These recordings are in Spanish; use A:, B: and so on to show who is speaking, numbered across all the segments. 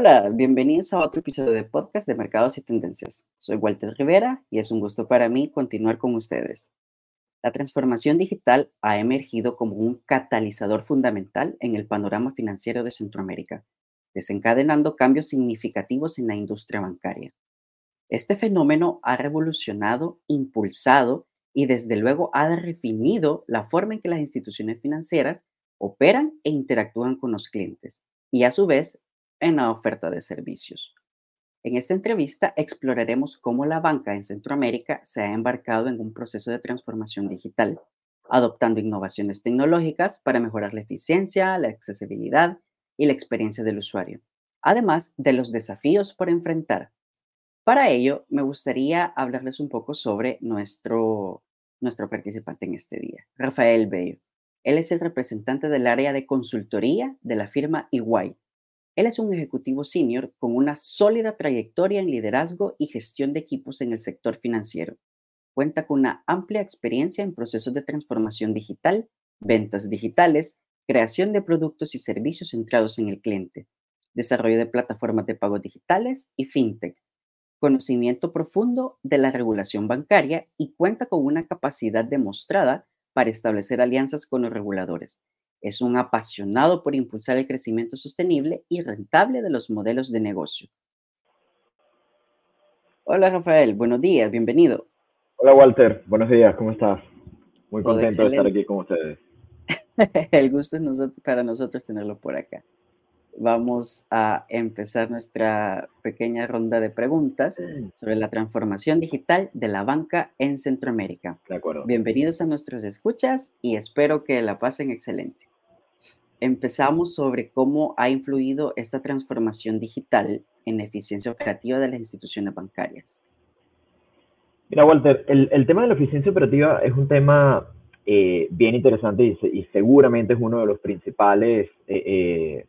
A: Hola, bienvenidos a otro episodio de podcast de Mercados y Tendencias. Soy Walter Rivera y es un gusto para mí continuar con ustedes. La transformación digital ha emergido como un catalizador fundamental en el panorama financiero de Centroamérica, desencadenando cambios significativos en la industria bancaria. Este fenómeno ha revolucionado, impulsado y desde luego ha definido la forma en que las instituciones financieras operan e interactúan con los clientes y a su vez en la oferta de servicios. En esta entrevista exploraremos cómo la banca en Centroamérica se ha embarcado en un proceso de transformación digital, adoptando innovaciones tecnológicas para mejorar la eficiencia, la accesibilidad y la experiencia del usuario, además de los desafíos por enfrentar. Para ello, me gustaría hablarles un poco sobre nuestro, nuestro participante en este día, Rafael Bello. Él es el representante del área de consultoría de la firma EY, él es un ejecutivo senior con una sólida trayectoria en liderazgo y gestión de equipos en el sector financiero. Cuenta con una amplia experiencia en procesos de transformación digital, ventas digitales, creación de productos y servicios centrados en el cliente, desarrollo de plataformas de pagos digitales y fintech, conocimiento profundo de la regulación bancaria y cuenta con una capacidad demostrada para establecer alianzas con los reguladores, es un apasionado por impulsar el crecimiento sostenible y rentable de los modelos de negocio. Hola Rafael, buenos días, bienvenido.
B: Hola Walter, buenos días, ¿cómo estás? Muy contento de estar aquí con ustedes.
A: el gusto es para nosotros tenerlo por acá. Vamos a empezar nuestra pequeña ronda de preguntas sobre la transformación digital de la banca en Centroamérica.
B: De acuerdo.
A: Bienvenidos a nuestros escuchas y espero que la pasen excelente empezamos sobre cómo ha influido esta transformación digital en la eficiencia operativa de las instituciones bancarias.
B: Mira, Walter, el, tema de la eficiencia operativa es un tema eh, bien interesante y, seguramente es uno de los principales eh, eh,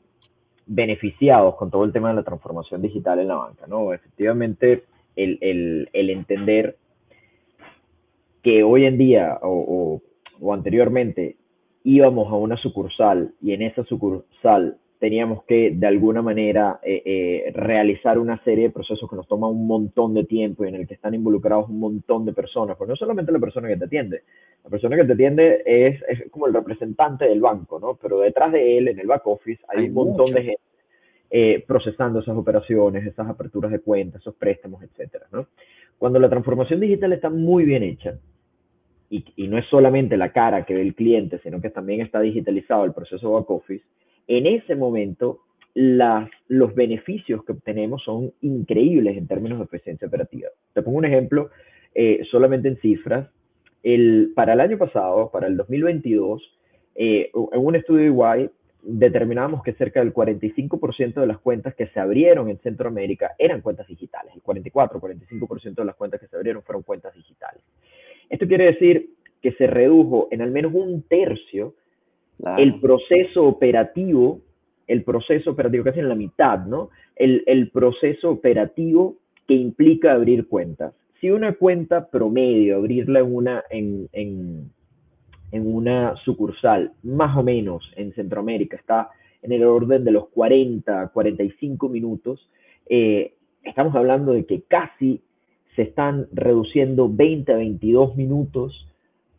B: beneficiados con todo el tema de la transformación digital en la banca, ¿no? Efectivamente, el, entender que hoy en día o anteriormente íbamos a una sucursal y en esa sucursal teníamos que de alguna manera eh, eh, realizar una serie de procesos que nos toma un montón de tiempo y en el que están involucrados un montón de personas, pues no solamente la persona que te atiende, la persona que te atiende es, es como el representante del banco, ¿no? Pero detrás de él, en el back office, hay, un montón de gente eh, procesando esas operaciones, esas aperturas de cuentas, esos préstamos, etcétera, ¿no? Cuando la transformación digital está muy bien hecha, y, no es solamente la cara que ve el cliente, sino que también está digitalizado el proceso back office, en ese momento las, los beneficios que obtenemos son increíbles en términos de eficiencia operativa. Te pongo un ejemplo eh, solamente en cifras. El, para el año pasado, para el 2022, eh, en un estudio igual determinamos que cerca del 45% de las cuentas que se abrieron en Centroamérica eran cuentas digitales. El 44-45% de las cuentas que se abrieron fueron cuentas digitales. Esto quiere decir que se redujo en al menos un tercio el proceso operativo, el proceso operativo, casi en la mitad, ¿no? El, proceso operativo que implica abrir cuentas. Si una cuenta promedio, abrirla en una, en, en, una sucursal, más o menos en Centroamérica, está en el orden de los 40, 45 minutos, eh, estamos hablando de que casi se están reduciendo 20 a 22 minutos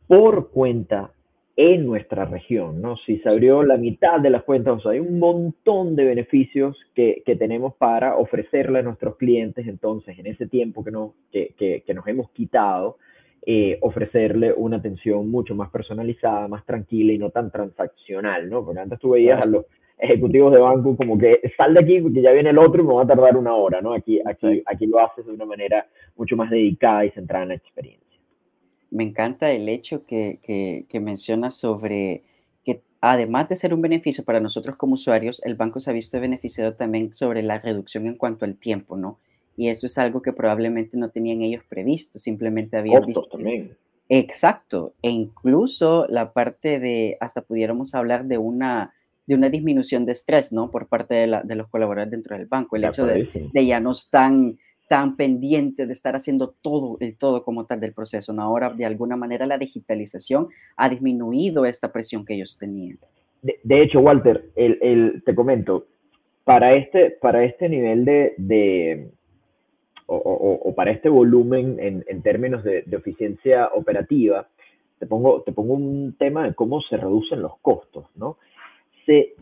B: por cuenta en nuestra región, ¿no? Si se abrió la mitad de las cuentas, o sea, hay un montón de beneficios que, tenemos para ofrecerle a nuestros clientes, entonces, en ese tiempo que, no, que, nos hemos quitado, eh, ofrecerle una atención mucho más personalizada, más tranquila y no tan transaccional, ¿no? Porque antes tú veías a los, ejecutivos de banco como que sal de aquí porque ya viene el otro y me va a tardar una hora, ¿no? Aquí, aquí, aquí lo haces de una manera mucho más dedicada y centrada en la experiencia.
A: Me encanta el hecho que, que, que mencionas sobre que además de ser un beneficio para nosotros como usuarios, el banco se ha visto beneficiado también sobre la reducción en cuanto al tiempo, ¿no? Y eso es algo que probablemente no tenían ellos previsto, simplemente habían visto.
B: También.
A: Exacto, e incluso la parte de, hasta pudiéramos hablar de una de una disminución de estrés, ¿no? Por parte de, de los colaboradores dentro del banco. El hecho de, de, ya no están tan pendientes de estar haciendo todo, el todo como tal del proceso, ¿no? Ahora, de alguna manera, la digitalización ha disminuido esta presión que ellos tenían.
B: De, hecho, Walter, el, el, te comento, para, este, para este nivel de, o, para este volumen en, términos de, eficiencia operativa, te pongo, te pongo un tema de cómo se reducen los costos, ¿no? Se,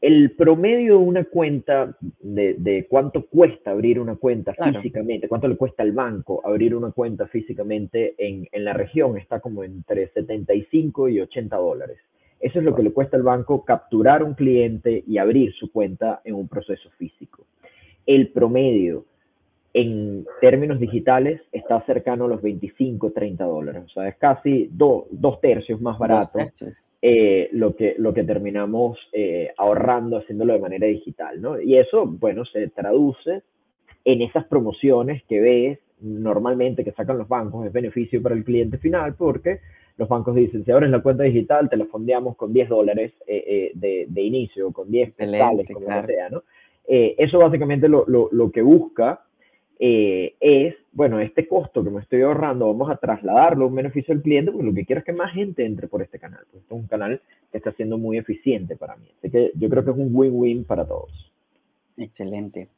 B: el promedio de una cuenta, de, cuánto cuesta abrir una cuenta físicamente, cuánto le cuesta al banco abrir una cuenta físicamente en, la región, está como entre 75 y 80 dólares. Eso es lo que le cuesta al banco capturar un cliente y abrir su cuenta en un proceso físico. El promedio en términos digitales está cercano a los 25, 30 dólares. O sea, es casi dos tercios más barato eh, lo, que, lo que terminamos eh, ahorrando haciéndolo de manera digital, ¿no? Y eso, bueno, se traduce en esas promociones que ves normalmente que sacan los bancos, es beneficio para el cliente final porque los bancos dicen, si abres la cuenta digital, te la fondeamos con 10 dólares eh, de, de, inicio, con 10 dólares, como sea, ¿no? eso básicamente lo, lo, lo que busca eh, es, bueno, este costo que me estoy ahorrando, vamos a trasladarlo a un beneficio al cliente, porque lo que quiero es que más gente entre por este canal. Pues este es un canal que está siendo muy eficiente para mí. Así que yo creo que es un win-win para todos.
A: Excelente.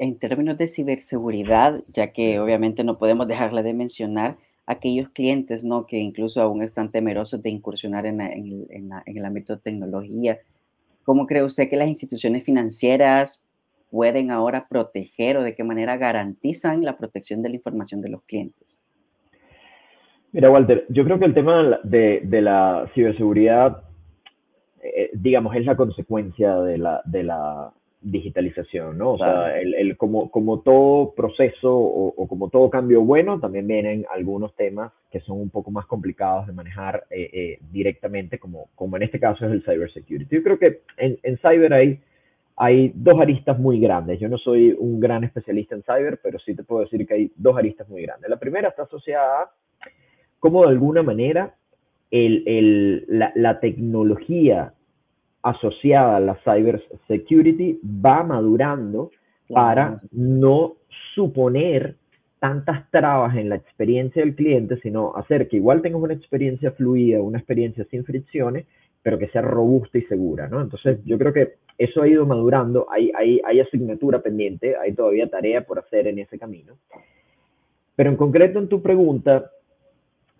A: En términos de ciberseguridad, ya que obviamente no podemos dejarle de mencionar aquellos clientes ¿no? que incluso aún están temerosos de incursionar en, en, en el ámbito de tecnología, ¿cómo cree usted que las instituciones financieras pueden ahora proteger o de qué manera garantizan la protección de la información de los clientes?
B: Mira, Walter, yo creo que el tema de, la ciberseguridad, eh, digamos, es la consecuencia de la, de la digitalización, ¿no? O sea, el, como, como todo proceso o, como todo cambio bueno, también vienen algunos temas que son un poco más complicados de manejar eh, eh, directamente, como, como en este caso es el cybersecurity. Yo creo que en, en cyber hay hay dos aristas muy grandes. Yo no soy un gran especialista en cyber, pero sí te puedo decir que hay dos aristas muy grandes. La primera está asociada a cómo de alguna manera la, tecnología asociada a la cyber security va madurando para no suponer tantas trabas en la experiencia del cliente, sino hacer que igual tengas una experiencia fluida, una experiencia sin fricciones, pero que sea robusta y segura, ¿no? Entonces, yo creo que eso ha ido madurando, hay, hay, hay asignatura pendiente, hay todavía tarea por hacer en ese camino. Pero en concreto en tu pregunta,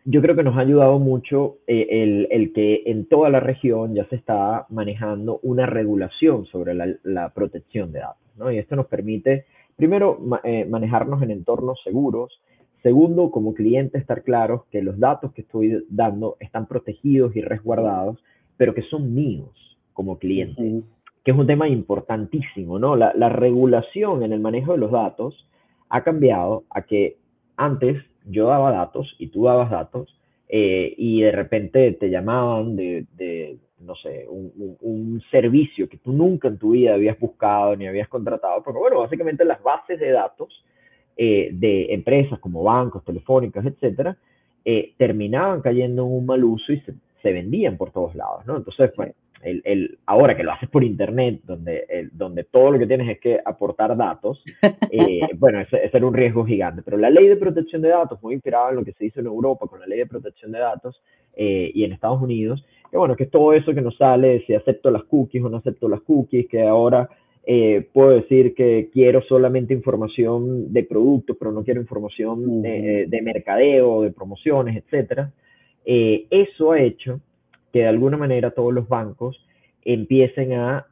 B: yo creo que nos ha ayudado mucho eh, el, el, que en toda la región ya se está manejando una regulación sobre la, la protección de datos, ¿no? Y esto nos permite, primero, eh, manejarnos en entornos seguros, segundo, como cliente, estar claros que los datos que estoy dando están protegidos y resguardados, pero que son míos como cliente que es un tema importantísimo, ¿no? La, regulación en el manejo de los datos ha cambiado a que antes yo daba datos y tú dabas datos eh, y de repente te llamaban de, no sé, un, servicio que tú nunca en tu vida habías buscado ni habías contratado, porque bueno, básicamente las bases de datos eh, de empresas como bancos, telefónicas, etcétera, eh, terminaban cayendo en un mal uso y se, vendían por todos lados, ¿no? Entonces, bueno, el, ahora que lo haces por internet, donde, donde todo lo que tienes es que aportar datos, eh, bueno, ese, era un riesgo gigante. Pero la ley de protección de datos, muy inspirada en lo que se hizo en Europa con la ley de protección de datos eh, y en Estados Unidos, que bueno, que todo eso que nos sale, si acepto las cookies o no acepto las cookies, que ahora eh, puedo decir que quiero solamente información de productos, pero no quiero información de, de, mercadeo, de promociones, etcétera. Eso ha hecho que de alguna manera todos los bancos empiecen a,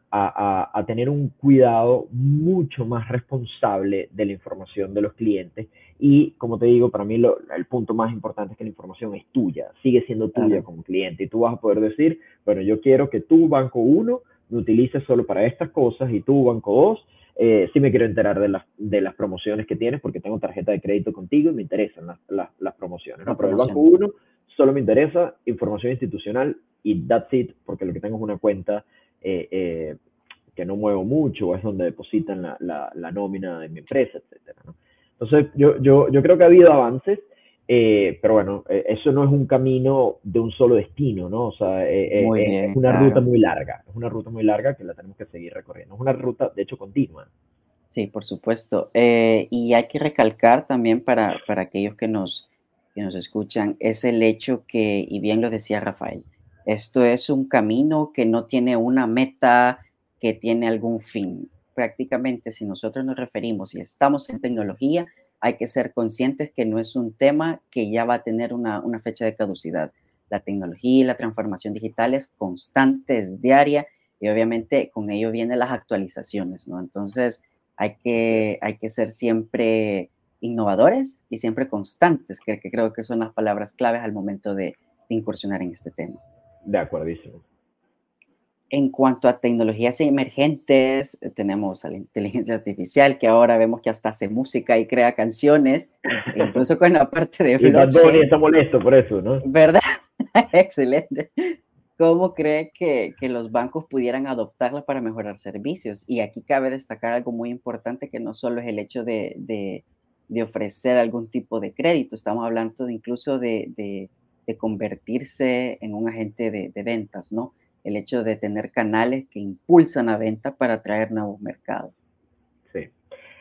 B: tener un cuidado mucho más responsable de la información de los clientes. Y como te digo, para mí el punto más importante es que la información es tuya, sigue siendo tuya como cliente. Y tú vas a poder decir, bueno, yo quiero que tu Banco 1 me utilices solo para estas cosas y tu Banco 2 eh, sí me quiero enterar de las, de las promociones que tienes porque tengo tarjeta de crédito contigo y me interesan las, las, promociones. ¿no? Pero el Banco 1 solo me interesa información institucional y that's it, porque lo que tengo es una cuenta eh, eh, que no muevo mucho, o es donde depositan la, la, nómina de mi empresa, etc. Entonces, yo, yo, yo creo que ha habido avances, eh, pero bueno, eso no es un camino de un solo destino, ¿no? O sea, es una ruta muy larga, es una ruta muy larga que la tenemos que seguir recorriendo, es una ruta, de hecho, continua.
A: Sí, por supuesto. y hay que recalcar también para, para aquellos que nos, que nos escuchan, es el hecho que, y bien lo decía Rafael, esto es un camino que no tiene una meta que tiene algún fin. Prácticamente, si nosotros nos referimos y estamos en tecnología, hay que ser conscientes que no es un tema que ya va a tener una, una fecha de caducidad. La tecnología y la transformación digital es constante, es diaria y obviamente con ello vienen las actualizaciones, ¿no? Entonces hay que, hay que ser siempre innovadores y siempre constantes, que, que creo que son las palabras claves al momento de, de incursionar en este tema.
B: De acuerdísimo.
A: En cuanto a tecnologías emergentes, eh, tenemos a la inteligencia artificial, que ahora vemos que hasta hace música y crea canciones, e incluso con la parte de
B: blockchain. Y está molesto por eso, ¿no?
A: ¿Verdad? Excelente. ¿Cómo cree que, que, los bancos pudieran adoptarla para mejorar servicios? Y aquí cabe destacar algo muy importante, que no solo es el hecho de, de, de ofrecer algún tipo de crédito, estamos hablando de incluso de, de convertirse en un agente de, ventas, ¿no? El hecho de tener canales que impulsan a venta para atraer nuevos mercados.
B: Sí.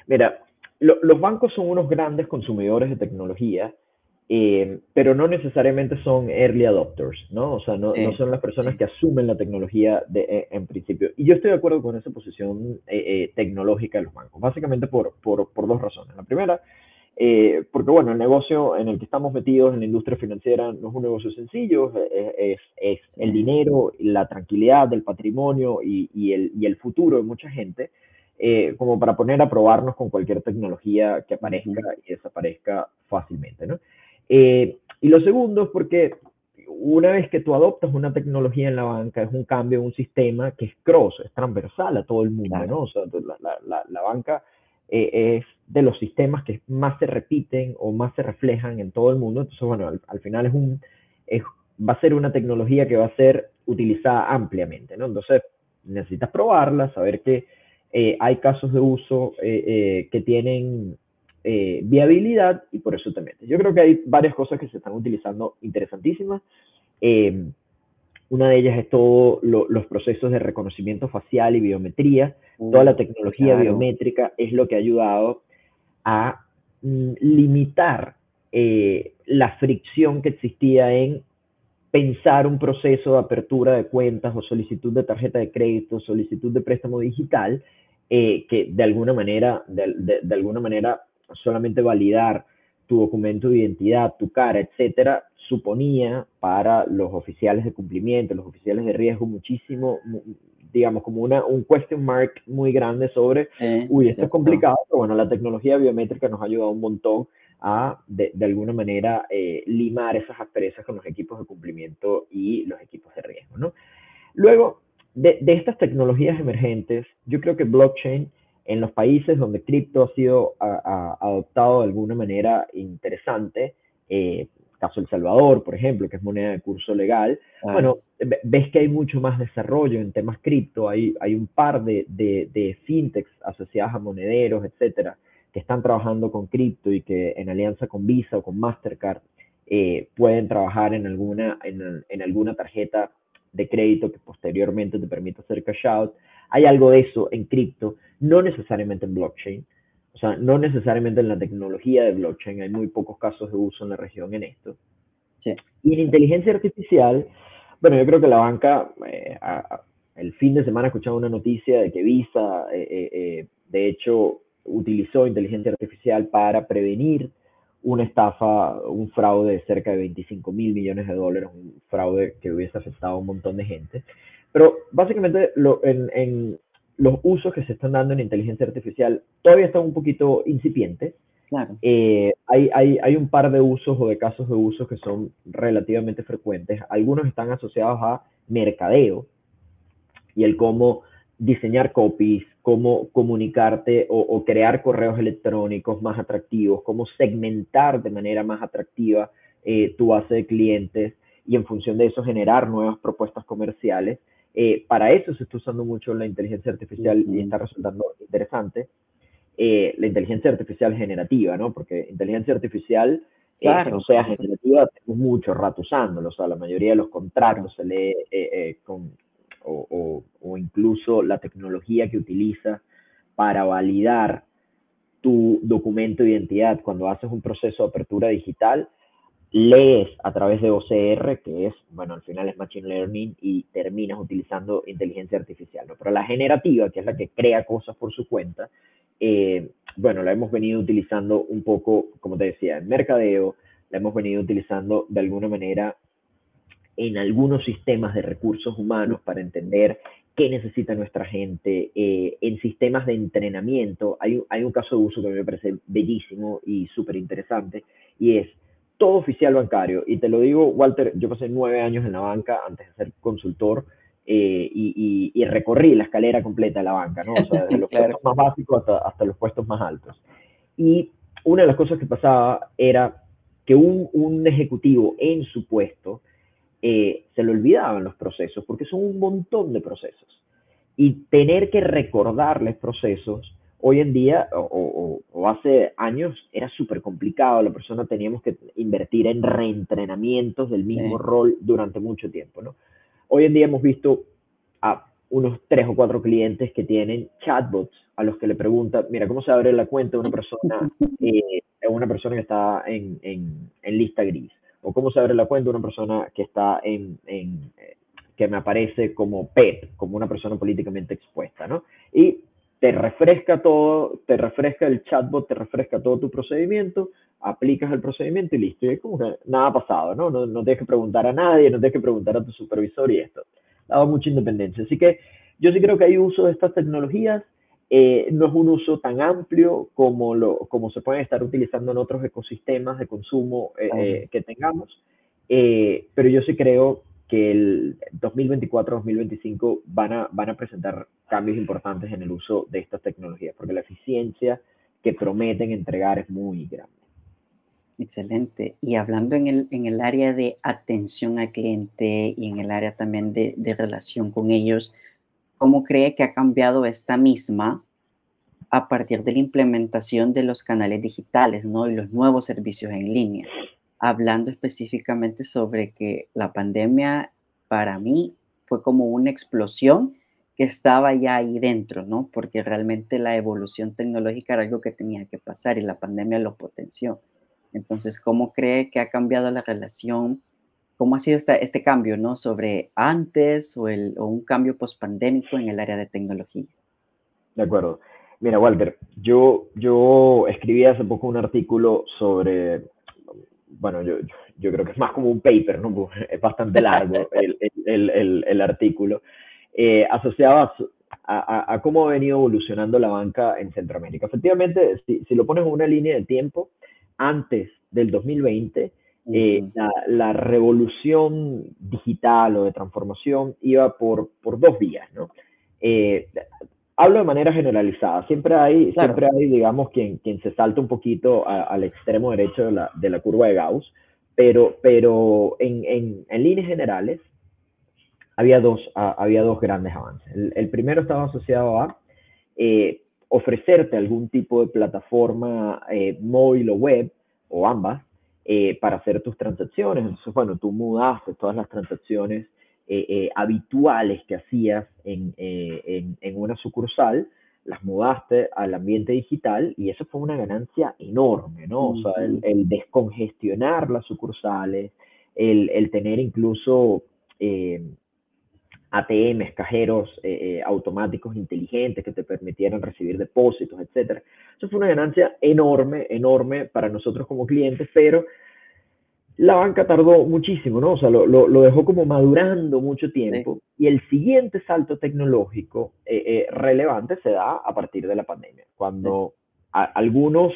B: Mira, los bancos son unos grandes consumidores de tecnología, eh, pero no necesariamente son early adopters, ¿no? O sea, no, son las personas que asumen la tecnología de, eh, en principio. Y yo estoy de acuerdo con esa posición eh, tecnológica de los bancos, básicamente por, por, por, dos razones. La primera eh, porque bueno, el negocio en el que estamos metidos en la industria financiera no es un negocio sencillo, es, es, el dinero, la tranquilidad del patrimonio y, y, el, y el, futuro de mucha gente, eh, como para poner a probarnos con cualquier tecnología que aparezca y desaparezca fácilmente. ¿no? Eh, y lo segundo es porque una vez que tú adoptas una tecnología en la banca, es un cambio un sistema que es cross, es transversal a todo el mundo, ¿no? O sea, la, la, la banca eh, es de los sistemas que más se repiten o más se reflejan en todo el mundo. Entonces, bueno, al, final es un, va a ser una tecnología que va a ser utilizada ampliamente, ¿no? Entonces, necesitas probarla, saber que eh, hay casos de uso eh, que tienen viabilidad y por eso te metes. Yo creo que hay varias cosas que se están utilizando interesantísimas. Una de ellas es todos los procesos de reconocimiento facial y biometría. Toda la tecnología biométrica es lo que ha ayudado a mm, limitar eh, la fricción que existía en pensar un proceso de apertura de cuentas o solicitud de tarjeta de crédito, solicitud de préstamo digital, eh, que de alguna manera, de, de alguna manera solamente validar tu documento de identidad, tu cara, etcétera, suponía para los oficiales de cumplimiento, los oficiales de riesgo, muchísimo, digamos, como una, un question mark muy grande sobre, uy, esto es complicado, pero bueno, la tecnología biométrica nos ha ayudado un montón a, de, de alguna manera, eh, limar esas asperezas con los equipos de cumplimiento y los equipos de riesgo, ¿no? Luego, de, de estas tecnologías emergentes, yo creo que blockchain en los países donde cripto ha sido adoptado de alguna manera interesante, eh, caso El Salvador, por ejemplo, que es moneda de curso legal, bueno, ves que hay mucho más desarrollo en temas cripto, hay, hay un par de, de, fintechs asociadas a monederos, etcétera, que están trabajando con cripto y que en alianza con Visa o con Mastercard eh, pueden trabajar en alguna, en, en alguna tarjeta de crédito que posteriormente te permita hacer cash out. Hay algo de eso en cripto, no necesariamente en blockchain, o sea, no necesariamente en la tecnología de blockchain, hay muy pocos casos de uso en la región en esto. Y en inteligencia artificial, bueno, yo creo que la banca, eh, el fin de semana escuchaba una noticia de que Visa, eh, eh, de hecho, utilizó inteligencia artificial para prevenir una estafa, un fraude de cerca de 25 mil millones de dólares, un fraude que hubiese afectado a un montón de gente. Pero básicamente lo, en, los usos que se están dando en inteligencia artificial todavía están un poquito incipientes.
A: Claro.
B: Eh, hay, hay, hay, un par de usos o de casos de usos que son relativamente frecuentes. Algunos están asociados a mercadeo y el cómo diseñar copies, cómo comunicarte o, crear correos electrónicos más atractivos, cómo segmentar de manera más atractiva eh, tu base de clientes y en función de eso generar nuevas propuestas comerciales. Eh, para eso se está usando mucho la inteligencia artificial y está resultando interesante. Eh, la inteligencia artificial generativa, ¿no? Porque inteligencia artificial, claro. o sea generativa, tenemos mucho rato usándolo. O sea, la mayoría de los contratos se lee con o, incluso la tecnología que utilizas para validar tu documento de identidad cuando haces un proceso de apertura digital, lees a través de OCR, que es, bueno, al final es Machine Learning y terminas utilizando inteligencia artificial, ¿no? Pero la generativa, que es la que crea cosas por su cuenta, eh, bueno, la hemos venido utilizando un poco, como te decía, en mercadeo, la hemos venido utilizando de alguna manera en algunos sistemas de recursos humanos para entender qué necesita nuestra gente, eh, en sistemas de entrenamiento. Hay, hay un caso de uso que me parece bellísimo y súper interesante, y es todo oficial bancario. Y te lo digo, Walter, yo pasé nueve años en la banca antes de ser consultor eh, y, y, recorrí la escalera completa de la banca, ¿no? O sea, desde los puestos más básicos hasta, hasta, los puestos más altos. Y una de las cosas que pasaba era que un, un ejecutivo en su puesto eh, se le olvidaban los procesos, porque son un montón de procesos. Y tener que recordarles procesos hoy en día o, hace años era súper complicado, la persona teníamos que invertir en reentrenamientos del mismo rol durante mucho tiempo, ¿no? Hoy en día hemos visto a unos tres o cuatro clientes que tienen chatbots a los que le preguntan, mira, ¿cómo se abre la cuenta de una persona, eh, una persona que está en, en, en, lista gris? O cómo se abre la cuenta de una persona que está en, en eh, que me aparece como PET, como una persona políticamente expuesta, ¿no? Y te refresca todo, te refresca el chatbot, te refresca todo tu procedimiento, aplicas el procedimiento y listo. Y es como que nada ha pasado, ¿no? ¿no? No tienes que preguntar a nadie, no tienes que preguntar a tu supervisor y esto. Daba mucha independencia. Así que yo sí creo que hay uso de estas tecnologías. Eh, no es un uso tan amplio como, lo, como se pueden estar utilizando en otros ecosistemas de consumo eh, eh, que tengamos, pero yo sí creo que el 2024-2025 van a, van a presentar cambios importantes en el uso de estas tecnologías, porque la eficiencia que prometen entregar es muy grande.
A: Excelente. Y hablando en el, en el área de atención al cliente y en el área también de, de relación con ellos, ¿cómo cree que ha cambiado esta misma a partir de la implementación de los canales digitales ¿no? y los nuevos servicios en línea? Hablando específicamente sobre que la pandemia para mí fue como una explosión que estaba ya ahí dentro, ¿no? Porque realmente la evolución tecnológica era algo que tenía que pasar y la pandemia lo potenció. Entonces, ¿cómo cree que ha cambiado la relación? ¿Cómo ha sido este cambio, ¿no? Sobre antes o, el, o un cambio post-pandémico en el área de tecnología.
B: De acuerdo. Mira, Walter, yo, yo escribí hace poco un artículo sobre bueno, yo, yo creo que es más como un paper, ¿no? Es bastante largo el, el, el, el artículo, eh, asociado a, a, cómo ha venido evolucionando la banca en Centroamérica. Efectivamente, si, si lo pones en una línea de tiempo, antes del 2020, eh, la, la, revolución digital o de transformación iba por, por dos vías, ¿no? Eh, hablo de manera generalizada. Siempre hay, siempre hay digamos, quien, quien se salta un poquito al extremo derecho de la, de la, curva de Gauss, pero, pero en, en, en líneas generales había dos, había dos grandes avances. El, primero estaba asociado a eh, ofrecerte algún tipo de plataforma eh, móvil o web, o ambas, eh, para hacer tus transacciones. Entonces, bueno, tú mudaste todas las transacciones eh, eh, habituales que hacías en, eh, en, en, una sucursal, las mudaste al ambiente digital y eso fue una ganancia enorme, ¿no? O sea, el, el descongestionar las sucursales, el, el tener incluso ATMs, cajeros automáticos inteligentes que te permitieran recibir depósitos, etcétera. Eso fue una ganancia enorme, enorme para nosotros como clientes, pero la banca tardó muchísimo, ¿no? O sea, lo, lo, dejó como madurando mucho tiempo. Y el siguiente salto tecnológico eh, eh, relevante se da a partir de la pandemia, cuando algunos,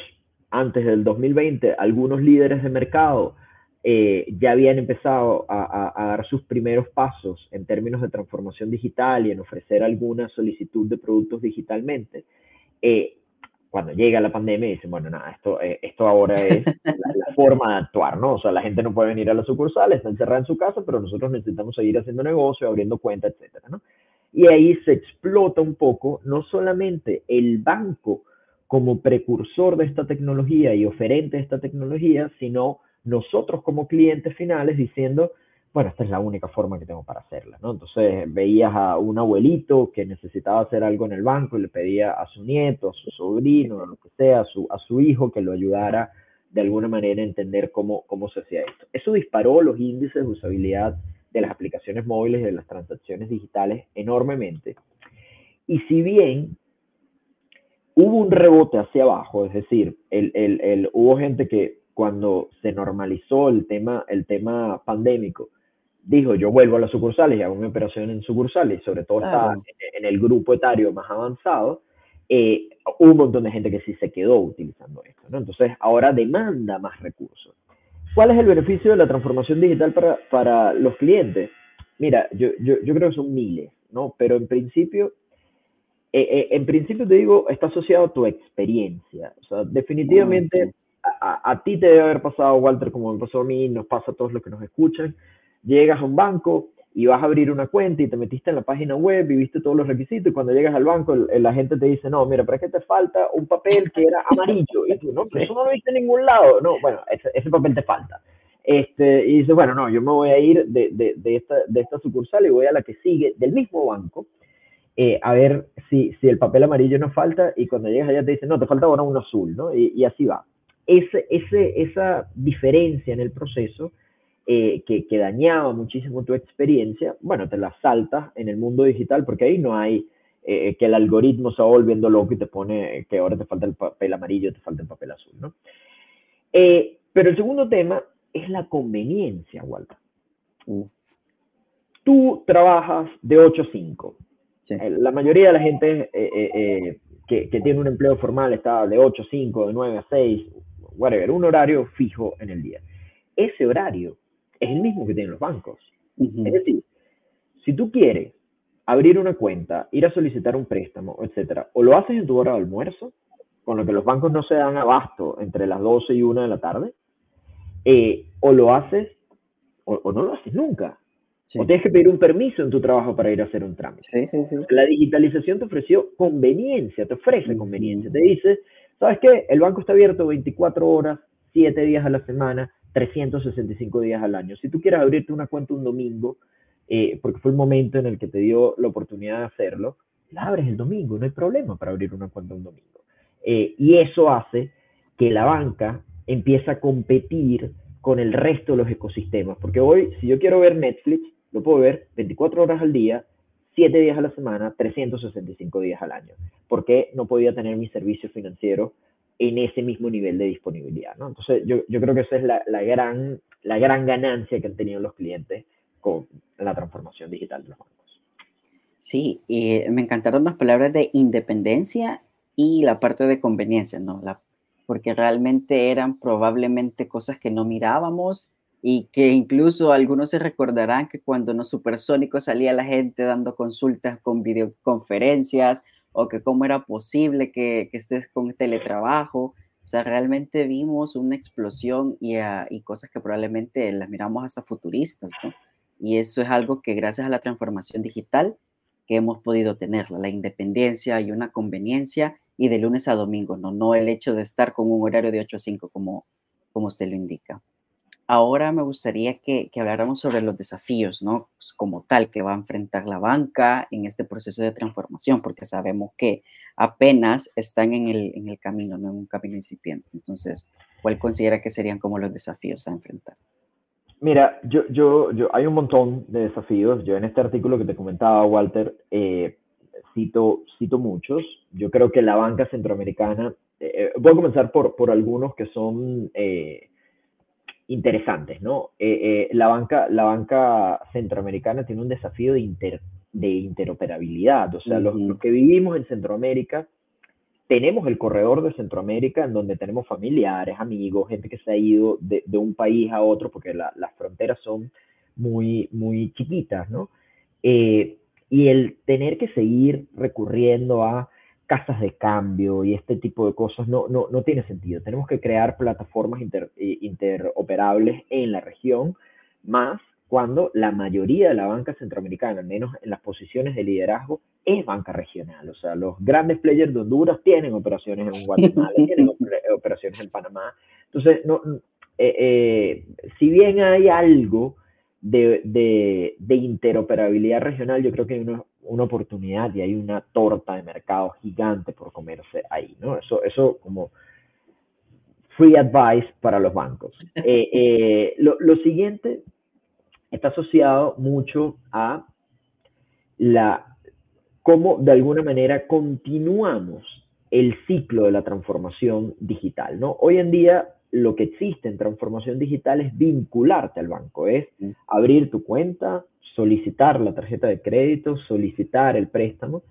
B: antes del 2020, algunos líderes de mercado eh, ya habían empezado a, a, dar sus primeros pasos en términos de transformación digital y en ofrecer alguna solicitud de productos digitalmente cuando llega la pandemia dicen, bueno, nada, esto, eh, esto ahora es la, forma de actuar, ¿no? O sea, la gente no puede venir a la sucursal, está encerrada en su casa, pero nosotros necesitamos seguir haciendo negocio, abriendo cuenta, etcétera, ¿no? Y ahí se explota un poco no solamente el banco como precursor de esta tecnología y oferente de esta tecnología, sino nosotros como clientes finales diciendo, bueno, esta es la única forma que tengo para hacerla, ¿no? Entonces veías a un abuelito que necesitaba hacer algo en el banco y le pedía a su nieto, a su sobrino, a lo que sea, a su, a su hijo que lo ayudara de alguna manera entender cómo, cómo se hacía esto. Eso disparó los índices de usabilidad de las aplicaciones móviles y de las transacciones digitales enormemente. Y si bien hubo un rebote hacia abajo, es decir, el, el, el, hubo gente que cuando se normalizó el tema, el tema pandémico, dijo, yo vuelvo a las sucursales y hago mi operación en sucursales, sobre todo está en, el grupo etario más avanzado, eh, hubo un montón de gente que sí se quedó utilizando esto, ¿no? Entonces, ahora demanda más recursos. ¿Cuál es el beneficio de la transformación digital para, para los clientes? Mira, yo, yo, yo, creo que son miles, ¿no? Pero en principio, eh, eh, en principio te digo, está asociado a tu experiencia. O sea, definitivamente a, a, ti te debe haber pasado, Walter, como me pasó a mí, nos pasa a todos los que nos escuchan. Llegas a un banco, y vas a abrir una cuenta y te metiste en la página web y viste todos los requisitos y cuando llegas al banco la gente te dice, no, mira, ¿para qué te falta un papel que era amarillo? Y tú, no, pero eso no lo viste en ningún lado. No, bueno, ese, papel te falta. Este, y dices, bueno, no, yo me voy a ir de, de, de, esta, de esta sucursal y voy a la que sigue del mismo banco eh, a ver si, si el papel amarillo no falta y cuando llegas allá te dicen, no, te falta ahora un azul, ¿no? Y, y así va. Ese, ese, esa diferencia en el proceso eh, que, que, dañaba muchísimo tu experiencia, bueno, te la saltas en el mundo digital porque ahí no hay eh, que el algoritmo se va volviendo loco y te pone que ahora te falta el papel amarillo, te falta el papel azul, ¿no? Eh, pero el segundo tema es la conveniencia, Walter. Tú trabajas de 8 a 5. La mayoría de la gente que, que, tiene un empleo formal está de 8 a 5, de 9 a 6, whatever, un horario fijo en el día. Ese horario es el mismo que tienen los bancos. Es decir, si tú quieres abrir una cuenta, ir a solicitar un préstamo, etcétera, o lo haces en tu hora de almuerzo, con lo que los bancos no se dan abasto entre las 12 y 1 de la tarde, eh, o lo haces o, no lo haces nunca. O tienes que pedir un permiso en tu trabajo para ir a hacer un trámite. la digitalización te ofreció conveniencia, te ofrece conveniencia. Te dice, ¿sabes qué? El banco está abierto 24 horas, 7 días a la semana, 365 días al año. Si tú quieres abrirte una cuenta un domingo, eh, porque fue el momento en el que te dio la oportunidad de hacerlo, la abres el domingo, no hay problema para abrir una cuenta un domingo. Eh, y eso hace que la banca empiece a competir con el resto de los ecosistemas. Porque hoy, si yo quiero ver Netflix, lo puedo ver 24 horas al día, 7 días a la semana, 365 días al año. ¿Por qué no podía tener mi servicio financiero en ese mismo nivel de disponibilidad. ¿no? Entonces, yo, yo, creo que esa es la, la, gran, la gran ganancia que han tenido los clientes con la transformación digital de los bancos.
A: Sí, me encantaron las palabras de independencia y la parte de conveniencia, ¿no? La, porque realmente eran probablemente cosas que no mirábamos y que incluso algunos se recordarán que cuando no supersónico salía la gente dando consultas con videoconferencias o que cómo era posible que, que estés con teletrabajo. O sea, realmente vimos una explosión y, uh, y, cosas que probablemente las miramos hasta futuristas, ¿no? Y eso es algo que gracias a la transformación digital que hemos podido tener, la independencia y una conveniencia y de lunes a domingo, ¿no? No el hecho de estar con un horario de 8 a 5 como, como usted lo indica. Ahora me gustaría que, que, habláramos sobre los desafíos, ¿no? Como tal, que va a enfrentar la banca en este proceso de transformación, porque sabemos que apenas están en el, en el camino, no en un camino incipiente. Entonces, ¿cuál considera que serían como los desafíos a enfrentar?
B: Mira, yo, yo, yo, hay un montón de desafíos. Yo en este artículo que te comentaba, Walter, eh, cito, cito muchos. Yo creo que la banca centroamericana, eh, eh voy a comenzar por, por algunos que son... Eh, interesantes, ¿no? Eh, eh, la, banca, la banca centroamericana tiene un desafío de, inter, de interoperabilidad, o sea, los, que vivimos en Centroamérica, tenemos el corredor de Centroamérica en donde tenemos familiares, amigos, gente que se ha ido de, de un país a otro porque las fronteras son muy, muy chiquitas, ¿no? Eh, y el tener que seguir recurriendo a casas de cambio y este tipo de cosas no, no, no tiene sentido. Tenemos que crear plataformas eh, interoperables en la región, más cuando la mayoría de la banca centroamericana, al menos en las posiciones de liderazgo, es banca regional. O sea, los grandes players de Honduras tienen operaciones en Guatemala, tienen operaciones en Panamá. Entonces, no, eh, eh, si bien hay algo de, de, de, interoperabilidad regional, yo creo que hay unos una oportunidad y hay una torta de mercado gigante por comerse ahí, ¿no? Eso, eso como free advice para los bancos. Eh, eh, lo, lo, siguiente está asociado mucho a la cómo de alguna manera continuamos el ciclo de la transformación digital. ¿no? Hoy en día lo que existe en transformación digital es vincularte al banco, es mm. abrir tu cuenta, solicitar la tarjeta de crédito, solicitar el préstamo,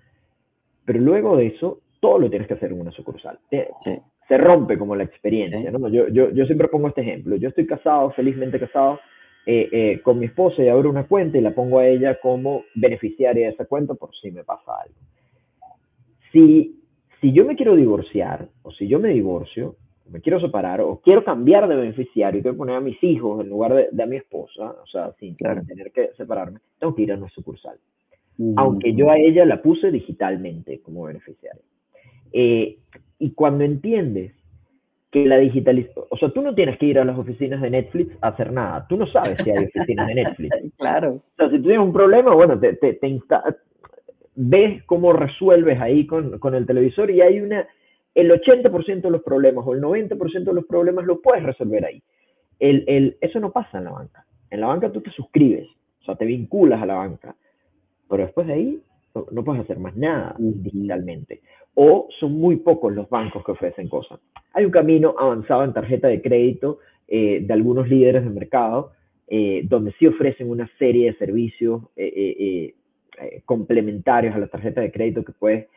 B: pero luego de eso todo lo tienes que hacer en una sucursal. Se rompe como la experiencia. ¿no? Yo, yo, yo, siempre pongo este ejemplo. Yo estoy casado, felizmente casado, eh, eh, con mi esposa y abro una cuenta y la pongo a ella como beneficiaria de esa cuenta por si me pasa algo. Si, si yo me quiero divorciar o si yo me divorcio, me quiero separar o quiero cambiar de beneficiario y quiero poner a mis hijos en lugar de, a mi esposa, o sea, sin, tener que separarme, tengo que ir a una sucursal. Aunque yo a ella la puse digitalmente como beneficiaria. Eh, y cuando entiendes que la digitalización, o sea, tú no tienes que ir a las oficinas de Netflix a hacer nada, tú no sabes si hay oficinas de Netflix.
A: claro.
B: O sea, si tú tienes un problema, bueno, te, te, ves cómo resuelves ahí con, con, el televisor y hay una, el 80% de los problemas o el 90% de los problemas lo puedes resolver ahí. El, el, eso no pasa en la banca. En la banca tú te suscribes, o sea, te vinculas a la banca, pero después de ahí no, puedes hacer más nada digitalmente. O son muy pocos los bancos que ofrecen cosas. Hay un camino avanzado en tarjeta de crédito eh, de algunos líderes de mercado, eh, donde sí ofrecen una serie de servicios eh, complementarios a la tarjeta de crédito que puedes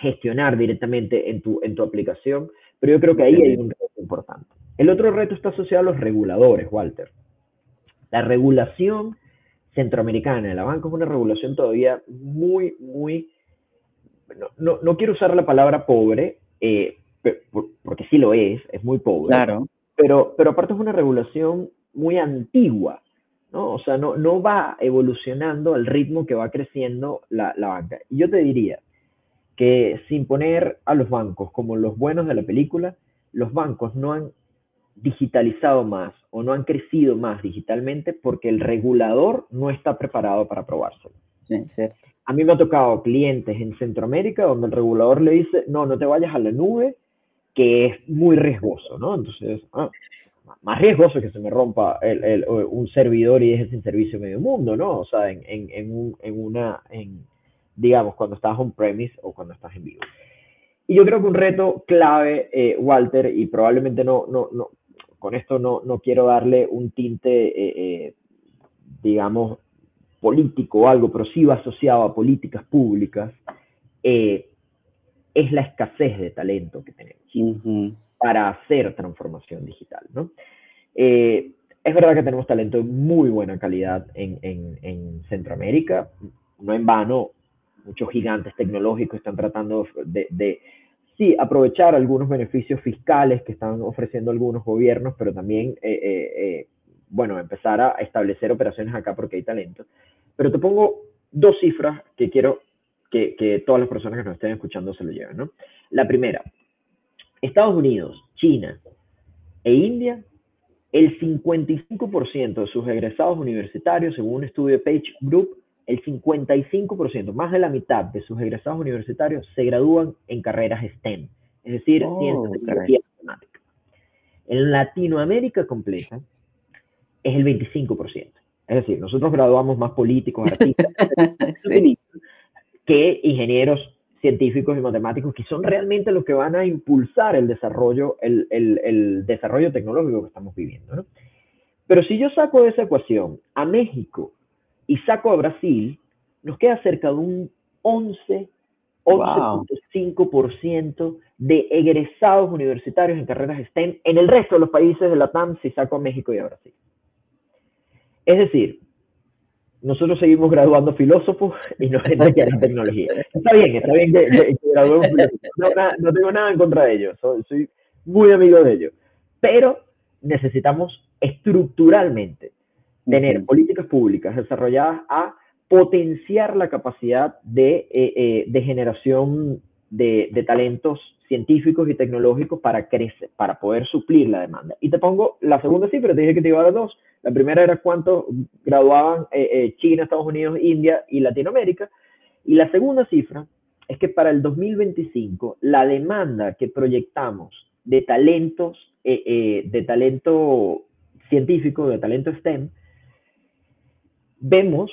B: gestionar directamente en tu, en tu aplicación, pero yo creo que ahí hay un reto importante. El otro reto está asociado a los reguladores, Walter. La regulación centroamericana de la banca es una regulación todavía muy, muy, no, no, quiero usar la palabra pobre, eh, porque sí lo es, es muy pobre.
A: Claro.
B: Pero, pero aparte es una regulación muy antigua, ¿no? O sea, no, no va evolucionando al ritmo que va creciendo la, la banca. Y yo te diría que sin poner a los bancos como los buenos de la película, los bancos no han digitalizado más o no han crecido más digitalmente porque el regulador no está preparado para probárselo.
A: Sí.
B: A mí me ha tocado clientes en Centroamérica donde el regulador le dice, no, no te vayas a la nube, que es muy riesgoso, ¿no? Entonces, ah, más riesgoso que se me rompa el, un servidor y deje sin servicio medio mundo, ¿no? O sea, en, en, en, un, en una, en, digamos, cuando estás on-premise o cuando estás en vivo. Y yo creo que un reto clave, eh, Walter, y probablemente no, no, no, con esto no, no quiero darle un tinte, eh, eh, digamos, político o algo, pero sí va asociado a políticas públicas, eh, es la escasez de talento que tenemos para hacer transformación digital. ¿no? es verdad que tenemos talento de muy buena calidad en, en, en, Centroamérica, no en vano, muchos gigantes tecnológicos están tratando de, sí, aprovechar algunos beneficios fiscales que están ofreciendo algunos gobiernos, pero también, eh, eh, eh, bueno, empezar a establecer operaciones acá porque hay talento. Pero te pongo dos cifras que quiero que, que todas las personas que nos estén escuchando se lo lleven, ¿no? La primera, Estados Unidos, China e India, el 55% de sus egresados universitarios, según un estudio de Page Group, el 55%, más de la mitad de sus egresados universitarios se gradúan en carreras STEM, es decir, oh, ciencias, tecnología y matemáticas. En Latinoamérica completa es el 25%. Es decir, nosotros graduamos más políticos, artistas, que ingenieros científicos y matemáticos, que son realmente los que van a impulsar el desarrollo, el, el, el desarrollo tecnológico que estamos viviendo. ¿no? Pero si yo saco de esa ecuación a México y saco a Brasil, nos queda cerca de un 11, 11.5% de egresados universitarios en carreras STEM en el resto de los países de la TAM si saco a México y a Brasil. Es decir, nosotros seguimos graduando filósofos y no gente que tecnología. Está bien, está bien que, que, graduemos filósofos. No, no, tengo nada en contra de ellos, soy, soy muy amigo de ellos. Pero necesitamos estructuralmente tener políticas públicas desarrolladas a potenciar la capacidad de, eh, eh, de generación de, de, talentos científicos y tecnológicos para crecer, para poder suplir la demanda. Y te pongo la segunda cifra, te dije que te iba a dar dos. La primera era cuántos graduaban eh, China, Estados Unidos, India y Latinoamérica. Y la segunda cifra es que para el 2025 la demanda que proyectamos de talentos, eh, eh, de talento científico, de talento STEM, vemos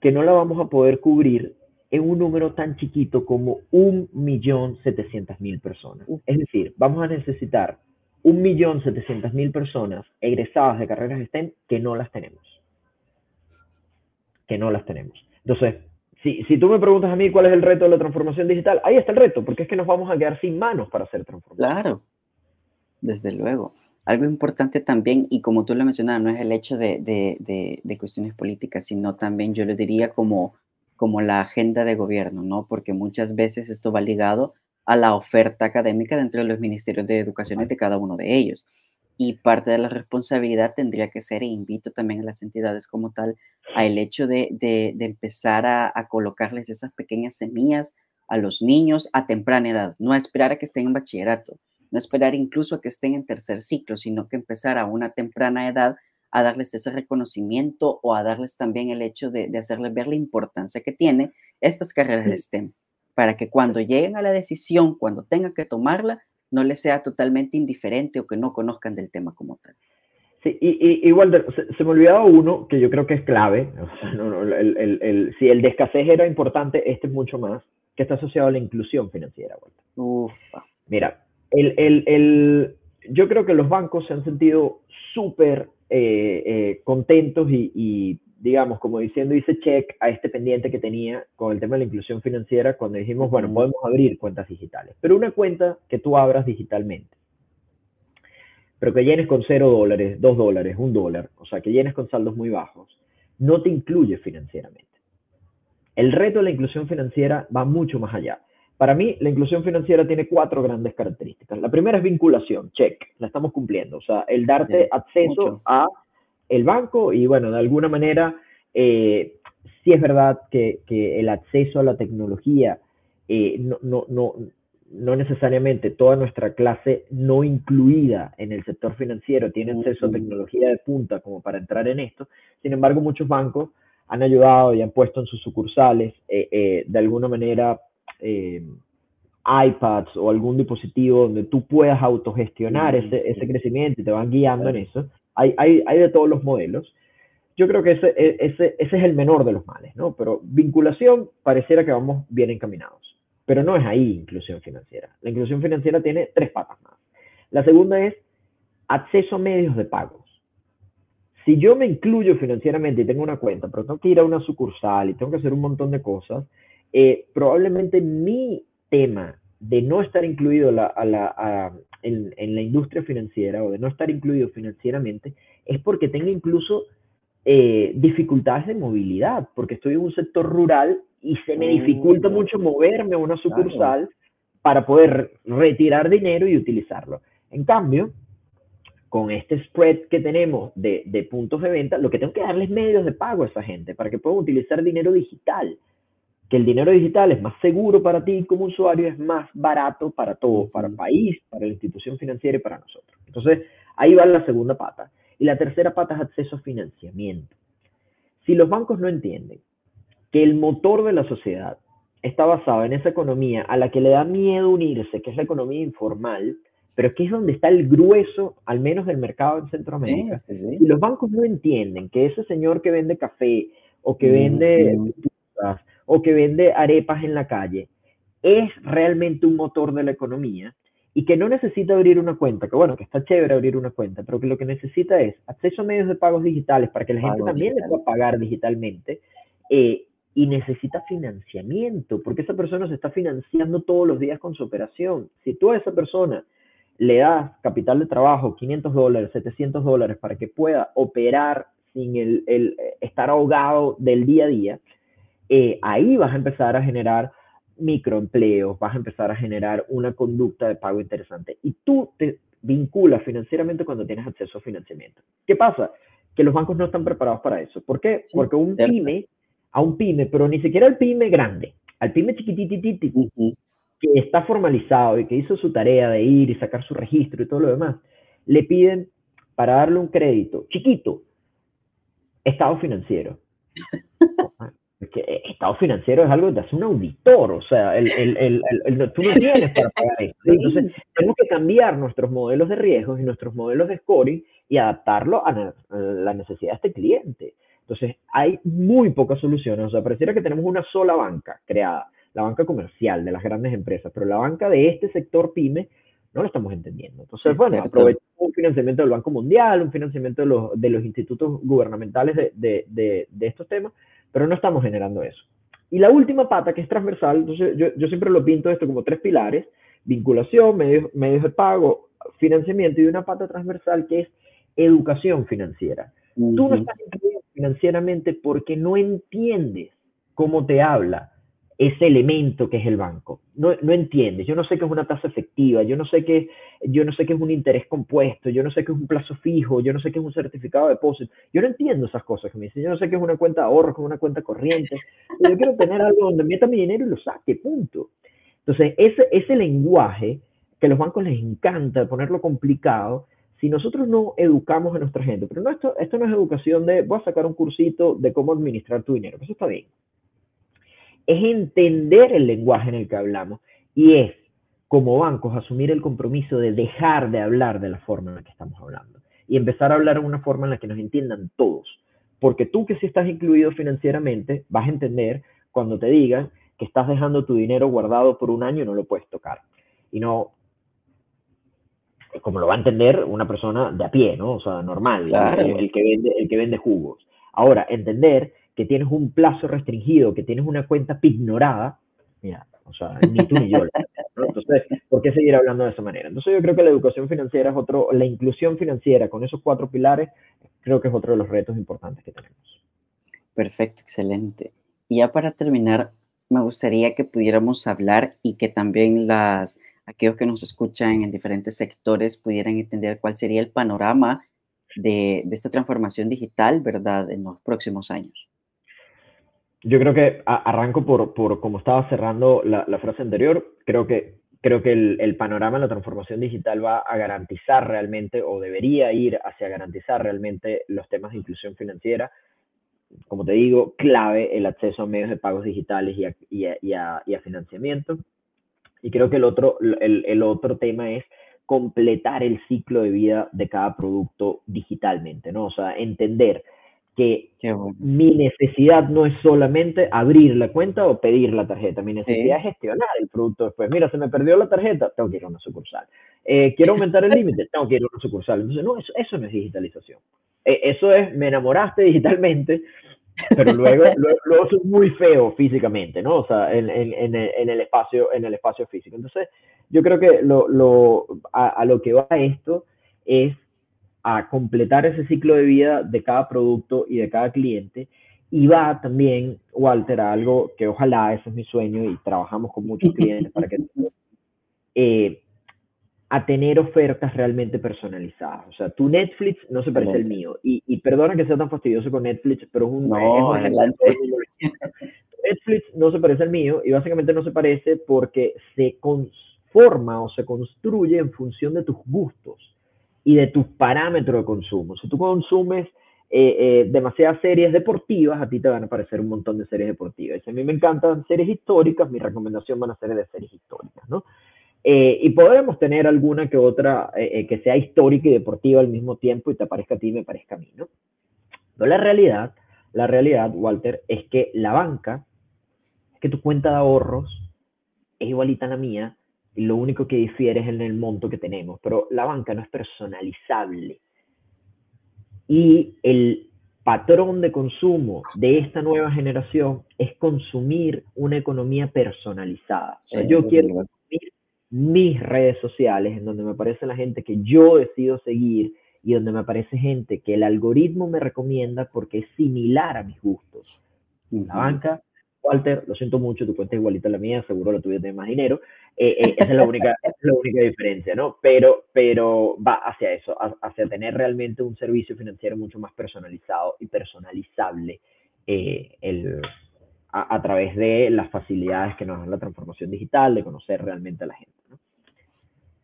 B: que no la vamos a poder cubrir en un número tan chiquito como 1.700.000 personas. Es decir, vamos a necesitar 1.700.000 personas egresadas de carreras STEM que no las tenemos. Que no las tenemos. Entonces, si, si tú me preguntas a mí cuál es el reto de la transformación digital, ahí está el reto, porque es que nos vamos a quedar sin manos para hacer transformación.
A: Claro, desde luego. Algo importante también, y como tú lo mencionabas, no es el hecho de, de, de, cuestiones políticas, sino también yo lo diría como, como la agenda de gobierno, ¿no? Porque muchas veces esto va ligado a la oferta académica dentro de los ministerios de educación de cada uno de ellos. Y parte de la responsabilidad tendría que ser, e invito también a las entidades como tal, a el hecho de, de, empezar a, a, colocarles esas pequeñas semillas a los niños a temprana edad, no a esperar a que estén en bachillerato, no esperar incluso a que estén en tercer ciclo, sino que empezar a una temprana edad a darles ese reconocimiento o a darles también el hecho de, hacerles ver la importancia que tiene estas carreras de STEM, para que cuando lleguen a la decisión, cuando tengan que tomarla, no les sea totalmente indiferente o que no conozcan del tema como tal.
B: Sí, y, igual se, me olvidaba uno que yo creo que es clave. si el de escasez era importante, este es mucho más, que está asociado a la inclusión financiera. Mira, el, el, el, yo creo que los bancos se han sentido súper eh, eh, contentos y, digamos, como diciendo, hice check a este pendiente que tenía con el tema de la inclusión financiera cuando dijimos, bueno, podemos abrir cuentas digitales, pero una cuenta que tú abras digitalmente, pero que llenes con 0 dólares, 2 dólares, 1 dólar, o sea, que llenes con saldos muy bajos, no te incluye financieramente. El reto de la inclusión financiera va mucho más allá. Para mí, la inclusión financiera tiene cuatro grandes características. La primera es vinculación, check, la estamos cumpliendo. O sea, el darte acceso a el banco y, bueno, de alguna manera, eh, sí es verdad que, el acceso a la tecnología eh, no, no, no, no, necesariamente toda nuestra clase no incluida en el sector financiero tiene acceso a tecnología de punta como para entrar en esto. Sin embargo, muchos bancos han ayudado y han puesto en sus sucursales eh, de alguna manera eh, iPads o algún dispositivo donde tú puedas autogestionar ese, ese, crecimiento y te van guiando en eso. Hay, hay, hay, de todos los modelos. Yo creo que ese, e, ese, ese es el menor de los males, ¿no? Pero vinculación pareciera que vamos bien encaminados. Pero no es ahí inclusión financiera. La inclusión financiera tiene tres patas más. La segunda es acceso a medios de pagos. Si yo me incluyo financieramente y tengo una cuenta, pero tengo que ir a una sucursal y tengo que hacer un montón de cosas, eh, probablemente mi tema de no estar incluido la, en, la industria financiera o de no estar incluido financieramente es porque tengo incluso eh, dificultades de movilidad, porque estoy en un sector rural y se me dificulta mm. mucho moverme a una sucursal para poder retirar dinero y utilizarlo. En cambio, con este spread que tenemos de, de puntos de venta, lo que tengo que darles medios de pago a esa gente para que puedan utilizar dinero digital que el dinero digital es más seguro para ti como usuario, es más barato para todos, para el país, para la institución financiera y para nosotros. Entonces, ahí va la segunda pata. Y la tercera pata es acceso a financiamiento. Si los bancos no entienden que el motor de la sociedad está basado en esa economía a la que le da miedo unirse, que es la economía informal, pero que es donde está el grueso, al menos del mercado en Centroamérica. Si los bancos no entienden que ese señor que vende café o que vende o que vende arepas en la calle es realmente un motor de la economía y que no necesita abrir una cuenta, que bueno, que está chévere abrir una cuenta, pero que lo que necesita es acceso a medios de pagos digitales para que la gente también le pueda pagar digitalmente eh, y necesita financiamiento, porque esa persona se está financiando todos los días con su operación. Si tú a esa persona le das capital de trabajo, 500 dólares, 700 dólares, para que pueda operar sin el, el estar ahogado del día a día, eh, ahí vas a empezar a generar microempleos, vas a empezar a generar una conducta de pago interesante. Y tú te vinculas financieramente cuando tienes acceso a financiamiento. ¿Qué pasa? Que los bancos no están preparados para eso. ¿Por qué? Porque un pyme, a un pyme, pero ni siquiera al pyme grande, al pyme chiquitititito, que está formalizado y que hizo su tarea de ir y sacar su registro y todo lo demás, le piden para darle un crédito chiquito, estado financiero. financiero es algo que te hace un auditor, o sea, el, el, el, tú no tienes para pagar esto. Entonces, tenemos que cambiar nuestros modelos de riesgos y nuestros modelos de scoring y adaptarlo a la necesidad de este cliente. Entonces, hay muy pocas soluciones, o sea, pareciera que tenemos una sola banca creada, la banca comercial de las grandes empresas, pero la banca de este sector pyme no lo estamos entendiendo. Entonces, bueno, aprovechamos un financiamiento del Banco Mundial, un financiamiento de los, de los institutos gubernamentales de, de, de, estos temas, pero no estamos generando eso. Y la última pata, que es transversal, entonces yo, yo siempre lo pinto esto como tres pilares, vinculación, medios, medios de pago, financiamiento y una pata transversal que es educación financiera. Tú no estás financieramente porque no entiendes cómo te habla ese elemento que es el banco. No, no, entiendes, yo no sé qué es una tasa efectiva, yo no sé qué, yo no sé es un interés compuesto, yo no sé qué es un plazo fijo, yo no sé qué es un certificado de depósito, yo no entiendo esas cosas que me dicen, yo no sé qué es una cuenta de ahorro, qué es una cuenta corriente, yo quiero tener algo donde meta mi dinero y lo saque, punto. Entonces, ese, ese lenguaje que a los bancos les encanta ponerlo complicado, si nosotros no educamos a nuestra gente, pero no, esto, esto no es educación de voy a sacar un cursito de cómo administrar tu dinero, eso está bien es entender el lenguaje en el que hablamos y es, como bancos, asumir el compromiso de dejar de hablar de la forma en la que estamos hablando y empezar a hablar en una forma en la que nos entiendan todos. Porque tú que si estás incluido financieramente, vas a entender cuando te digan que estás dejando tu dinero guardado por un año y no lo puedes tocar. Y no, como lo va a entender una persona de a pie, ¿no? O sea, normal, el, que vende, el que vende jugos. Ahora, entender que tienes un plazo restringido, que tienes una cuenta pignorada, mira, o sea, ni tú ni yo. Entonces, ¿por qué seguir hablando de esa manera? Entonces, yo creo que la educación financiera es otro, la inclusión financiera con esos cuatro pilares, creo que es otro de los retos importantes que tenemos.
A: Perfecto, excelente. Y ya para terminar, me gustaría que pudiéramos hablar y que también las, aquellos que nos escuchan en diferentes sectores pudieran entender cuál sería el panorama de, de esta transformación digital, ¿verdad?, en los próximos años
B: yo creo que arranco por, por como estaba cerrando la, frase anterior, creo que, creo que el, panorama de la transformación digital va a garantizar realmente o debería ir hacia garantizar realmente los temas de inclusión financiera. Como te digo, clave el acceso a medios de pagos digitales y a, y a, y a, financiamiento. Y creo que el otro, el, el otro tema es completar el ciclo de vida de cada producto digitalmente, ¿no? O sea, entender que mi necesidad no es solamente abrir la cuenta o pedir la tarjeta, mi necesidad es gestionar el producto después. Mira, se me perdió la tarjeta, tengo que ir a una sucursal. Eh, quiero aumentar el límite, tengo que ir a una sucursal. Entonces, no, eso, eso no es digitalización. Eh, eso es, me enamoraste digitalmente, pero luego, luego, es muy feo físicamente, ¿no? O sea, en, en, en, el, espacio, en el espacio físico. Entonces, yo creo que lo, lo, a, a lo que va esto es a completar ese ciclo de vida de cada producto y de cada cliente. Y va también, Walter, a algo que ojalá, ese es mi sueño y trabajamos con muchos clientes para que... Eh, a tener ofertas realmente personalizadas. O sea, tu Netflix no se parece al mío. Y, y, perdona que sea tan fastidioso con Netflix, pero es un...
A: No,
B: Netflix no se parece al mío y básicamente no se parece porque se conforma o se construye en función de tus gustos y de tus parámetros de consumo. Si tú consumes eh, eh, demasiadas series deportivas, a ti te van a aparecer un montón de series deportivas. Si a mí me encantan series históricas, mi recomendación van a ser de series históricas, ¿no? Eh, y podemos tener alguna que otra que sea histórica y deportiva al mismo tiempo y te aparezca a ti y me parezca a mí, ¿no? Pero la realidad, la realidad, Walter, es que la banca, es que tu cuenta de ahorros es igualita a la mía, y lo único que difiere es en el monto que tenemos, pero la banca no es personalizable. Y el patrón de consumo de esta nueva generación es consumir una economía personalizada. yo quiero consumir mis redes sociales en donde me aparece la gente que yo decido seguir y donde me aparece gente que el algoritmo me recomienda porque es similar a mis gustos. La banca Walter, lo siento mucho, tu cuenta es igualita a la mía, seguro la tuya tiene más dinero. Eh, eh, esa, es la única, es la única diferencia, ¿no? Pero, pero va hacia eso, hacia tener realmente un servicio financiero mucho más personalizado y personalizable eh, el, a, través de las facilidades que nos da la transformación digital, de conocer realmente a la gente. ¿no?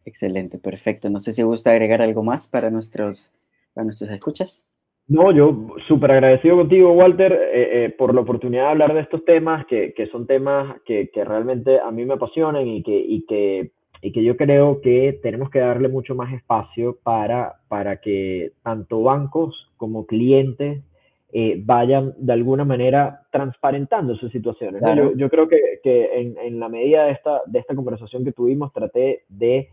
A: Excelente, perfecto. No sé si gusta agregar algo más para nuestros, para nuestros escuchas.
B: No, yo súper agradecido contigo, Walter, eh, eh, por la oportunidad de hablar de estos temas, que, que son temas que, que, realmente a mí me apasionan y que, y, que, y que yo creo que tenemos que darle mucho más espacio para, para que tanto bancos como clientes eh, vayan de alguna manera transparentando sus situaciones. Yo, yo, creo que, que en, en, la medida de esta, de esta conversación que tuvimos, traté de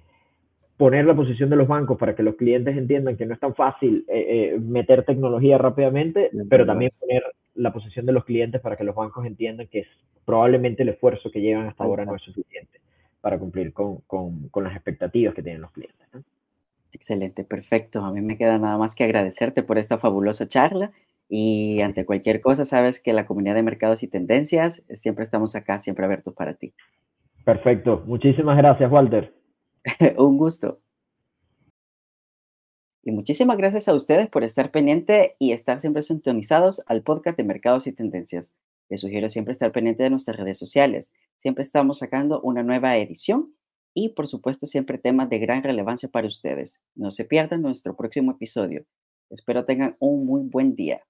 B: poner la posición de los bancos para que los clientes entiendan que no es tan fácil eh, eh, meter tecnología rápidamente, pero también poner la posición de los clientes para que los bancos entiendan que es, probablemente el esfuerzo que llevan hasta ahora no es suficiente para cumplir con, con, con las expectativas que tienen los clientes.
A: Excelente, perfecto. A mí me queda nada más que agradecerte por esta fabulosa charla y ante cualquier cosa, sabes que la comunidad de mercados y tendencias siempre estamos acá, siempre abiertos para ti.
B: Perfecto. Muchísimas gracias, Walter.
A: Un gusto. Y muchísimas gracias a ustedes por estar pendiente y estar siempre sintonizados al podcast de Mercados y Tendencias. Les sugiero siempre estar pendiente de nuestras redes sociales. Siempre estamos sacando una nueva edición y, por supuesto, siempre temas de gran relevancia para ustedes. No se pierdan nuestro próximo episodio. Espero tengan un muy buen día.